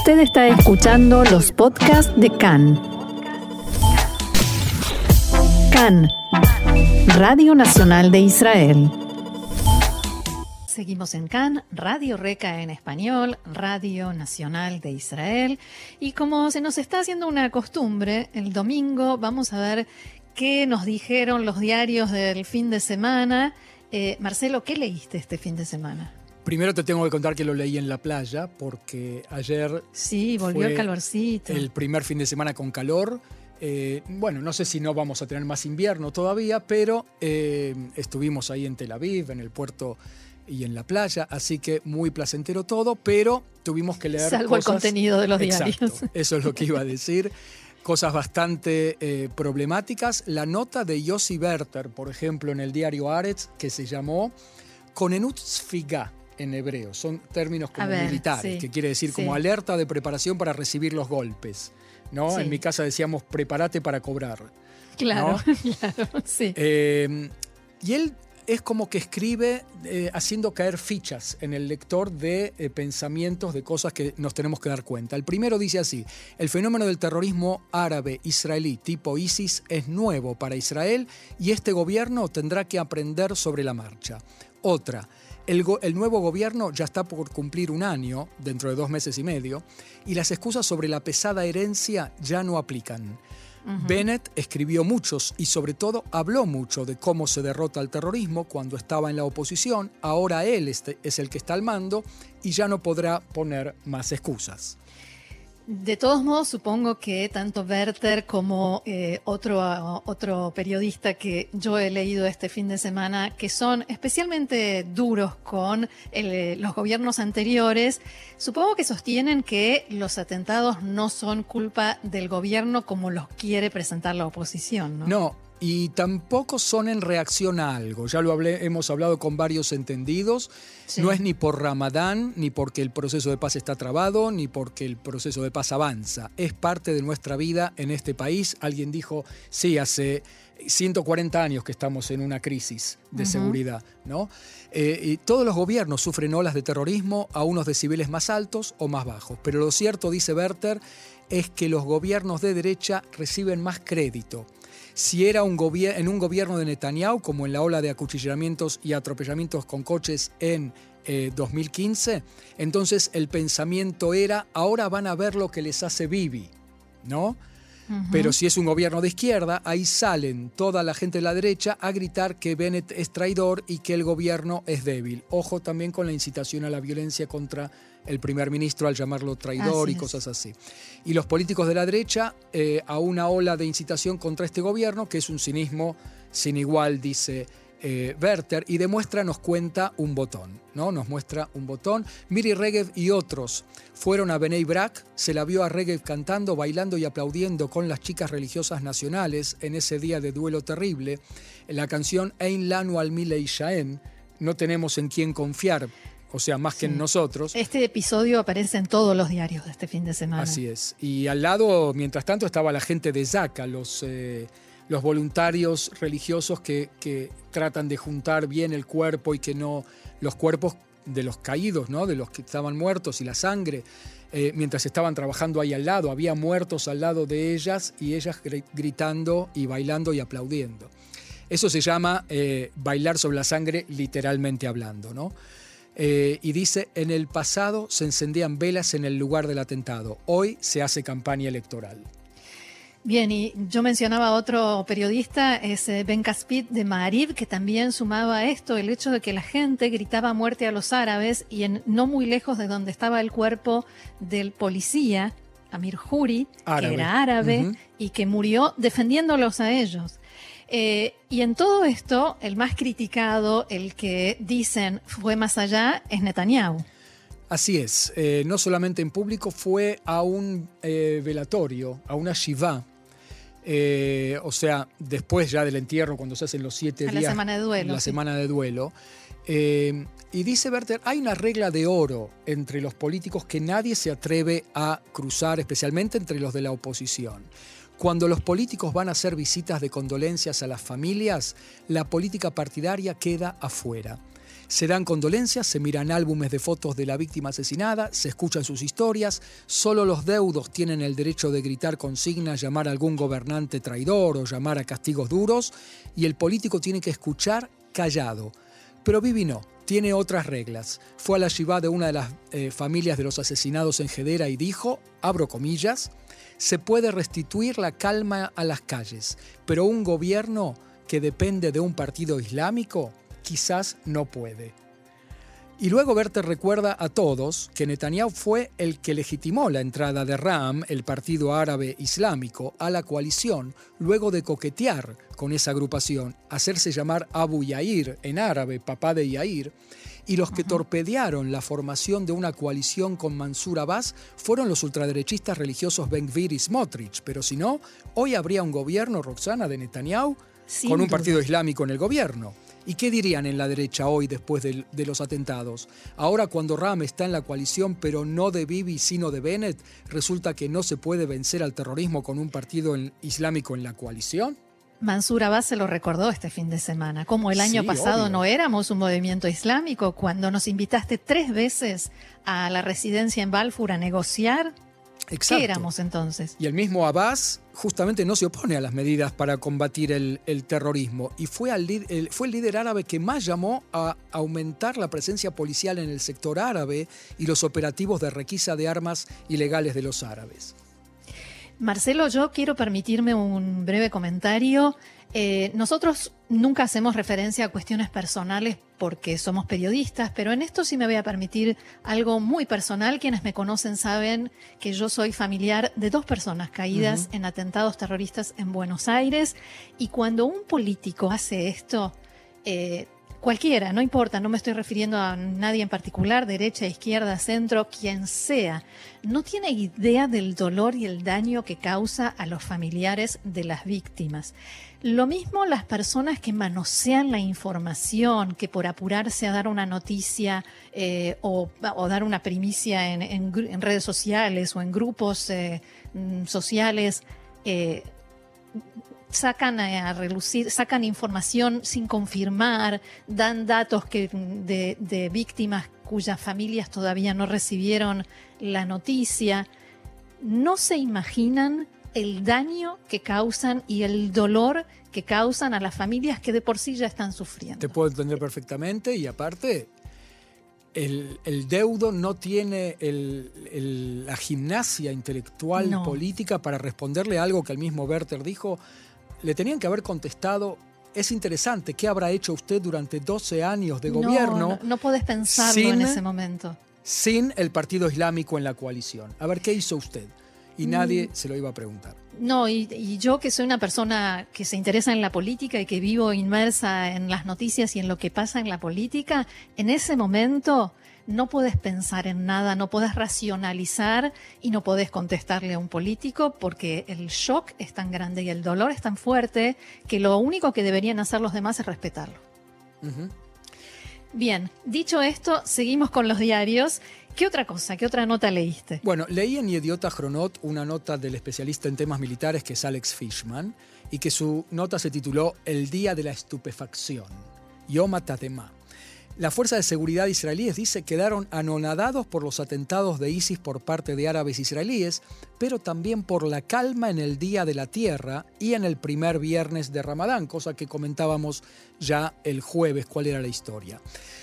Usted está escuchando los podcasts de CAN. CAN, Radio Nacional de Israel. Seguimos en CAN, Radio Reca en español, Radio Nacional de Israel. Y como se nos está haciendo una costumbre, el domingo vamos a ver qué nos dijeron los diarios del fin de semana. Eh, Marcelo, ¿qué leíste este fin de semana? Primero te tengo que contar que lo leí en la playa porque ayer... Sí, volvió el calorcito. El primer fin de semana con calor. Eh, bueno, no sé si no vamos a tener más invierno todavía, pero eh, estuvimos ahí en Tel Aviv, en el puerto y en la playa, así que muy placentero todo, pero tuvimos que leer... Salvo el contenido de los diarios. eso es lo que iba a decir. cosas bastante eh, problemáticas. La nota de Yossi Werther, por ejemplo, en el diario Aretz, que se llamó Konenut Sfiga, en hebreo. Son términos como militares, que quiere decir como alerta de preparación para recibir los golpes. ¿no? En mi casa decíamos, prepárate para cobrar. Claro, claro, sí. Eh, y él es como que escribe eh, haciendo caer fichas en el lector de eh, pensamientos, de cosas que nos tenemos que dar cuenta. El primero dice así, el fenómeno del terrorismo árabe israelí tipo ISIS es nuevo para Israel y este gobierno tendrá que aprender sobre la marcha. Otra, el, nuevo gobierno ya está por cumplir un año, dentro de dos meses y medio, y las excusas sobre la pesada herencia ya no aplican. Bennett escribió muchos y sobre todo habló mucho de cómo se derrota el terrorismo cuando estaba en la oposición, ahora él este, es el que está al mando y ya no podrá poner más excusas. De todos modos, supongo que tanto Werther como eh, otro, otro periodista que yo he leído este fin de semana, que son especialmente duros con los gobiernos anteriores, supongo que sostienen que los atentados no son culpa del gobierno como los quiere presentar la oposición. No, no y tampoco son en reacción a algo. Ya lo hablé, hemos hablado con varios entendidos. No es ni por Ramadán, ni porque el proceso de paz está trabado, ni porque el proceso de paz avanza. Es parte de nuestra vida en este país. Alguien dijo, sí, hace 140 años que estamos en una crisis de seguridad, ¿no? Eh, y todos los gobiernos sufren olas de terrorismo a unos decibeles más altos o más bajos. Pero lo cierto, dice Werther, es que los gobiernos de derecha reciben más crédito si era un en un gobierno de Netanyahu, como en la ola de acuchillamientos y atropellamientos con coches en 2015, eh, entonces el pensamiento era, ahora van a ver lo que les hace Bibi, ¿no? Pero si es un gobierno de izquierda, ahí salen toda la gente de la derecha a gritar que Bennett es traidor y que el gobierno es débil. Ojo también con la incitación a la violencia contra el primer ministro al llamarlo traidor y cosas así. Y los políticos de la derecha eh, a una ola de incitación contra este gobierno, que es un cinismo sin igual, dice eh, Werther, y demuestra, nos cuenta un botón, ¿no? Nos muestra un botón. Miri Regev y otros fueron a Benei Brak, se la vio a Regev cantando, bailando y aplaudiendo con las chicas religiosas nacionales en ese día de duelo terrible. La canción Ein Lanu al Milei Shaen, no tenemos en quién confiar, o sea, más que en nosotros. Este episodio aparece en todos los diarios de este fin de semana. Así es. Y al lado, mientras tanto, estaba la gente de Zaca, los, eh, los voluntarios religiosos que, que, tratan de juntar bien el cuerpo y que no los cuerpos de los caídos, ¿no? de los que estaban muertos y la sangre. Eh, mientras estaban trabajando ahí al lado, había muertos al lado de ellas y ellas gritando y bailando y aplaudiendo. Eso se llama eh, bailar sobre la sangre literalmente hablando, ¿no? Eh, y dice, en el pasado se encendían velas en el lugar del atentado, hoy se hace campaña electoral. Bien, y yo mencionaba a otro periodista, es eh, Ben Caspit de Marib, que también sumaba a esto el hecho de que la gente gritaba muerte a los árabes y en, no muy lejos de donde estaba el cuerpo del policía, Amir Juri, que era árabe y que murió defendiéndolos a ellos. Eh, y en todo esto, el más criticado, el que dicen fue más allá, es Netanyahu. Así es, eh, no solamente en público, fue a un eh, velatorio, a una shiva. o sea, después ya del entierro, cuando se hacen los siete días. La semana de duelo. La semana de duelo. y dice Werther, hay una regla de oro entre los políticos que nadie se atreve a cruzar, especialmente entre los de la oposición. Cuando los políticos van a hacer visitas de condolencias a las familias, la política partidaria queda afuera. Se dan condolencias, se miran álbumes de fotos de la víctima asesinada, se escuchan sus historias, solo los deudos tienen el derecho de gritar consignas, llamar a algún gobernante traidor o llamar a castigos duros, y el político tiene que escuchar callado. Pero Vivi no, tiene otras reglas. Fue a la shiva de una de las eh, familias de los asesinados en Gedera y dijo, abro comillas, se puede restituir la calma a las calles, pero un gobierno que depende de un partido islámico quizás no puede. Y luego Werther recuerda a todos que Netanyahu fue el que legitimó la entrada de RAM, el Partido Árabe Islámico, a la coalición, luego de coquetear con esa agrupación, hacerse llamar Abu Yair, en árabe, papá de Yair, y los que torpedearon la formación de una coalición con Mansur Abbas fueron los ultraderechistas religiosos Ben Gvir y Smotrich, pero si no, hoy habría un gobierno, Roxana, de Netanyahu, con un partido islámico en el gobierno. ¿Y qué dirían en la derecha hoy después de, los atentados? Ahora cuando Ram está en la coalición, pero no de Bibi, sino de Bennett, ¿resulta que no se puede vencer al terrorismo con un partido islámico en la coalición? Mansur Abbas se lo recordó este fin de semana, como el año pasado no éramos un movimiento islámico, cuando nos invitaste tres veces a la residencia en Balfour a negociar ¿Qué éramos entonces? Y el mismo Abbas justamente no se opone a las medidas para combatir el, terrorismo y fue, el, fue el líder árabe que más llamó a aumentar la presencia policial en el sector árabe y los operativos de requisa de armas ilegales de los árabes. Marcelo, yo quiero permitirme un breve comentario. Eh, nosotros nunca hacemos referencia a cuestiones personales porque somos periodistas, pero en esto sí me voy a permitir algo muy personal. Quienes me conocen saben que yo soy familiar de dos personas caídas en atentados terroristas en Buenos Aires y cuando un político hace esto, eh, Cualquiera, no importa, no me estoy refiriendo a nadie en particular, derecha, izquierda, centro, quien sea, no tiene idea del dolor y el daño que causa a los familiares de las víctimas. Lo mismo las personas que manosean la información, que por apurarse a dar una noticia eh, o, dar una primicia en, redes sociales o en grupos eh, mm, sociales, eh, sacan a relucir, sacan información sin confirmar, dan datos que, de, víctimas cuyas familias todavía no recibieron la noticia. No se imaginan el daño que causan y el dolor que causan a las familias que de por sí ya están sufriendo. Te puedo entender perfectamente y aparte el, deudo no tiene la gimnasia intelectual política para responderle a algo que el mismo Werther dijo le tenían que haber contestado, es interesante, ¿qué habrá hecho usted durante 12 años de gobierno? No, no, podés pensarlo en ese momento. Sin el Partido Islámico en la coalición. A ver, ¿qué hizo usted? Y mm. nadie se lo iba a preguntar. No, y, y, yo que soy una persona que se interesa en la política y que vivo inmersa en las noticias y en lo que pasa en la política, en ese momento no puedes pensar en nada, no puedes racionalizar y no puedes contestarle a un político porque el shock es tan grande y el dolor es tan fuerte que lo único que deberían hacer los demás es respetarlo. Bien, dicho esto, seguimos con los diarios. ¿Qué otra cosa? ¿Qué otra nota leíste? Bueno, leí en Idiota Chronot una nota del especialista en temas militares que es Alex Fishman y que su nota se tituló El Día de la Estupefacción, Yom Tadema. La Fuerza de Seguridad israelíes dice quedaron anonadados por los atentados de ISIS por parte de árabes israelíes, pero también por la calma en el Día de la Tierra y en el primer viernes de Ramadán, cosa que comentábamos ya el jueves cuál era la historia.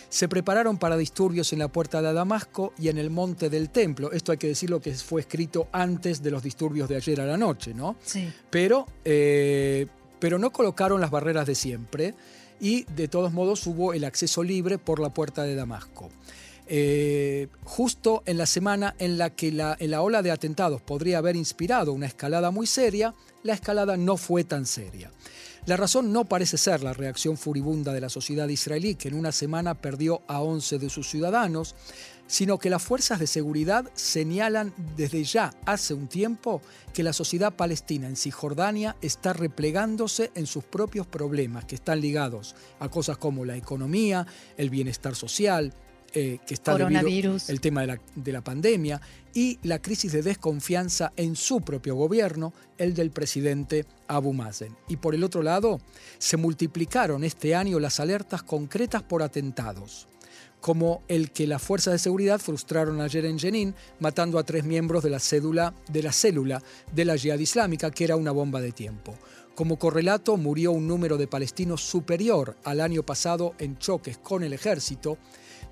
Se prepararon para disturbios en la puerta de Damasco y en el monte del templo. Esto hay que decirlo que fue escrito antes de los disturbios de ayer a la noche, ¿no? Sí. Pero, eh, pero no colocaron las barreras de siempre y de todos modos hubo el acceso libre por la puerta de Damasco. Eh, justo en la semana en la que la, la ola de atentados podría haber inspirado una escalada muy seria, la escalada no fue tan seria. La razón no parece ser la reacción furibunda de la sociedad israelí, que en una semana perdió a 11 de sus ciudadanos, sino que las fuerzas de seguridad señalan desde ya hace un tiempo que la sociedad palestina en Cisjordania está replegándose en sus propios problemas, que están ligados a cosas como la economía, el bienestar social, eh, que está debido el tema de la, de la pandemia y la crisis de desconfianza en su propio gobierno, el del presidente Abu Mazen. Y por el otro lado, se multiplicaron este año las alertas concretas por atentados. Como el que las fuerzas de seguridad frustraron ayer en Jenin, matando a tres miembros de la, cédula, de la célula de la Jihad Islámica, que era una bomba de tiempo. Como correlato, murió un número de palestinos superior al año pasado en choques con el ejército,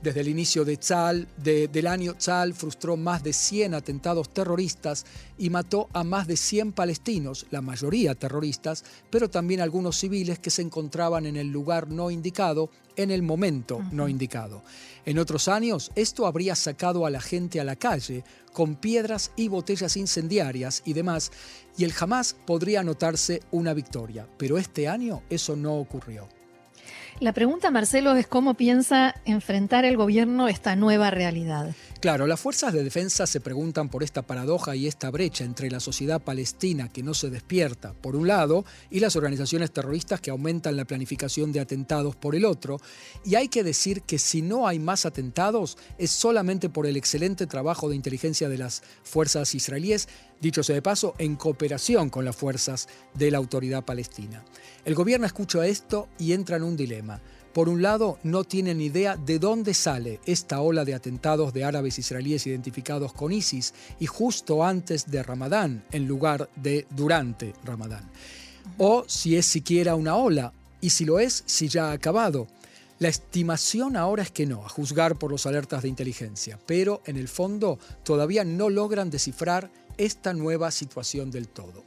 desde el inicio de Tzal, del año, Tzal frustró más de 100 atentados terroristas y mató a más de 100 palestinos, la mayoría terroristas, pero también algunos civiles que se encontraban en el lugar no indicado en el momento no indicado. En otros años, esto habría sacado a la gente a la calle con piedras y botellas incendiarias y demás, y el jamás podría notarse una victoria. Pero este año eso no ocurrió. La pregunta, Marcelo, es cómo piensa enfrentar el gobierno esta nueva realidad. Claro, las fuerzas de defensa se preguntan por esta paradoja y esta brecha entre la sociedad palestina que no se despierta, por un lado, y las organizaciones terroristas que aumentan la planificación de atentados por el otro. Y hay que decir que si no hay más atentados es solamente por el excelente trabajo de inteligencia de las fuerzas israelíes, dicho sea de paso, en cooperación con las fuerzas de la autoridad palestina. El gobierno escucha esto y entra en un dilema. Por un lado, no tienen idea de dónde sale esta ola de atentados de árabes israelíes identificados con ISIS y justo antes de Ramadán, en lugar de durante Ramadán. O si es siquiera una ola, y si lo es, si ya ha acabado. La estimación ahora es que no, a juzgar por los alertas de inteligencia, pero en el fondo todavía no logran descifrar esta nueva situación del todo.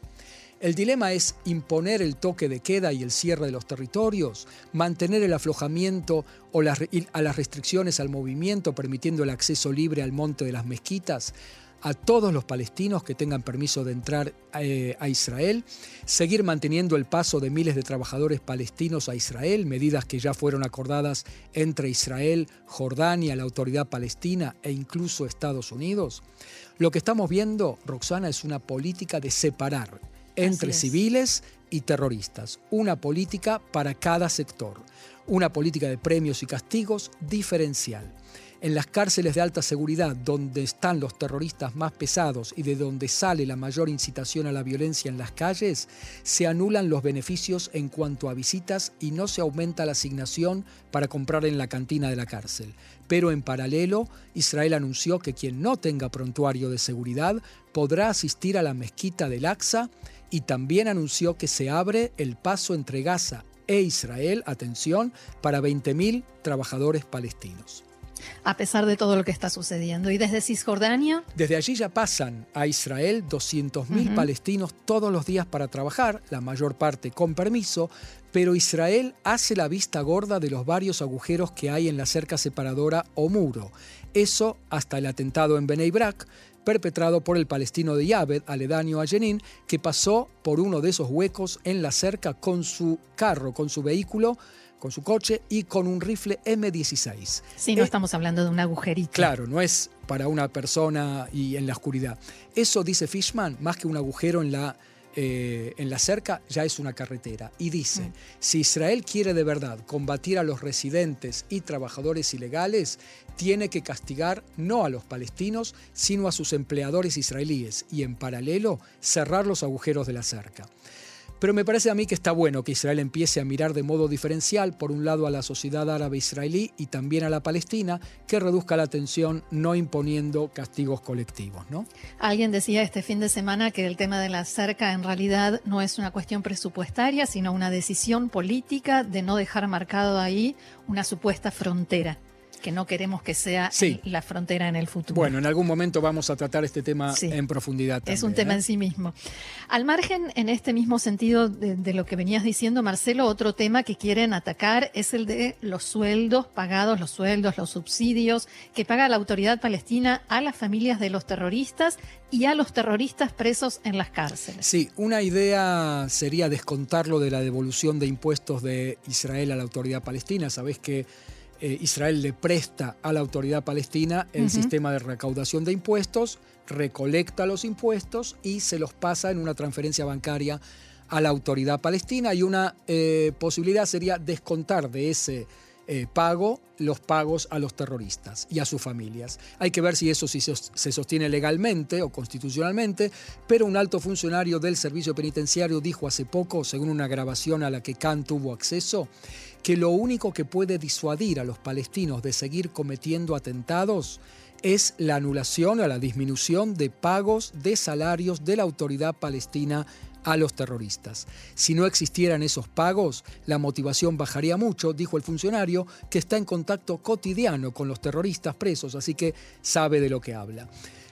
El dilema es imponer el toque de queda y el cierre de los territorios, mantener el aflojamiento o a las restricciones al movimiento permitiendo el acceso libre al monte de las mezquitas a todos los palestinos que tengan permiso de entrar eh, a Israel, seguir manteniendo el paso de miles de trabajadores palestinos a Israel, medidas que ya fueron acordadas entre Israel, Jordania, la autoridad palestina e incluso Estados Unidos. Lo que estamos viendo, Roxana, es una política de separar entre civiles y terroristas. Una política para cada sector. Una política de premios y castigos diferencial. En las cárceles de alta seguridad, donde están los terroristas más pesados y de donde sale la mayor incitación a la violencia en las calles, se anulan los beneficios en cuanto a visitas y no se aumenta la asignación para comprar en la cantina de la cárcel. Pero en paralelo, Israel anunció que quien no tenga prontuario de seguridad podrá asistir a la mezquita del Aqsa y también anunció que se abre el paso entre Gaza e Israel, atención, para 20.000 trabajadores palestinos. A pesar de todo lo que está sucediendo. ¿Y desde Cisjordania? Desde allí ya pasan a Israel 200.000 palestinos todos los días para trabajar, la mayor parte con permiso, pero Israel hace la vista gorda de los varios agujeros que hay en la cerca separadora o muro. Eso hasta el atentado en Bnei Brak, perpetrado por el palestino de Yabed, aledaño a Jenin, que pasó por uno de esos huecos en la cerca con su carro, con su vehículo, con su coche y con un rifle M16. Sí, no eh, estamos hablando de un agujerito. Claro, no es para una persona y en la oscuridad. Eso, dice Fishman, más que un agujero en la eh, en la cerca ya es una carretera. Y dice, mm. si Israel quiere de verdad combatir a los residentes y trabajadores ilegales, tiene que castigar no a los palestinos, sino a sus empleadores israelíes y en paralelo cerrar los agujeros de la cerca. Pero me parece a mí que está bueno que Israel empiece a mirar de modo diferencial, por un lado, a la sociedad árabe israelí y también a la palestina, que reduzca la tensión no imponiendo castigos colectivos. ¿no? Alguien decía este fin de semana que el tema de la cerca en realidad no es una cuestión presupuestaria, sino una decisión política de no dejar marcado ahí una supuesta frontera que no queremos que sea la frontera en el futuro. Bueno, en algún momento vamos a tratar este tema en profundidad. es un tema ¿eh? en sí mismo. Al margen, en este mismo sentido de, lo que venías diciendo, Marcelo, otro tema que quieren atacar es el de los sueldos pagados, los sueldos, los subsidios que paga la autoridad palestina a las familias de los terroristas y a los terroristas presos en las cárceles. Sí, una idea sería descontarlo de la devolución de impuestos de Israel a la autoridad palestina. Sabés que eh, Israel le presta a la autoridad palestina el sistema de recaudación de impuestos, recolecta los impuestos y se los pasa en una transferencia bancaria a la autoridad palestina. Y una eh, posibilidad sería descontar de ese eh, pago los pagos a los terroristas y a sus familias. Hay que ver si eso se sostiene legalmente o constitucionalmente, pero un alto funcionario del servicio penitenciario dijo hace poco, según una grabación a la que Khan tuvo acceso, que lo único que puede disuadir a los palestinos de seguir cometiendo atentados es la anulación o la disminución de pagos de salarios de la autoridad palestina a los terroristas. Si no existieran esos pagos, la motivación bajaría mucho, dijo el funcionario, que está en contacto cotidiano con los terroristas presos, así que sabe de lo que habla.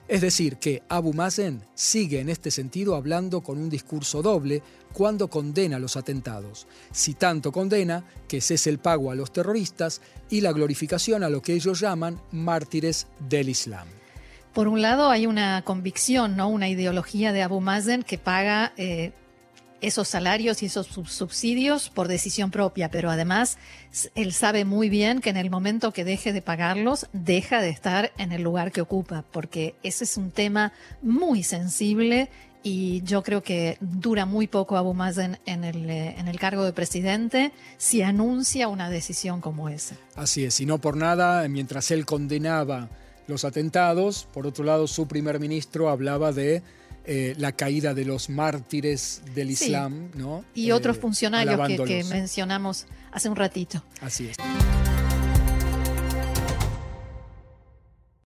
Es decir, que Abu Mazen sigue en este sentido hablando con un discurso doble cuando condena los atentados. Si tanto condena, que cese el pago a los terroristas y la glorificación a lo que ellos llaman mártires del Islam. Por un lado hay una convicción, ¿no? una ideología de Abu Mazen que paga eh, esos salarios y esos subsidios por decisión propia, pero además él sabe muy bien que en el momento que deje de pagarlos, deja de estar en el lugar que ocupa, porque ese es un tema muy sensible y yo creo que dura muy poco Abu Mazen en el, eh, en el cargo de presidente si anuncia una decisión como esa. Así es, y no por nada, mientras él condenaba los atentados. Por otro lado, su primer ministro hablaba de eh, la caída de los mártires del Islam, ¿no? Y otros eh, funcionarios que, que mencionamos hace un ratito. Así es.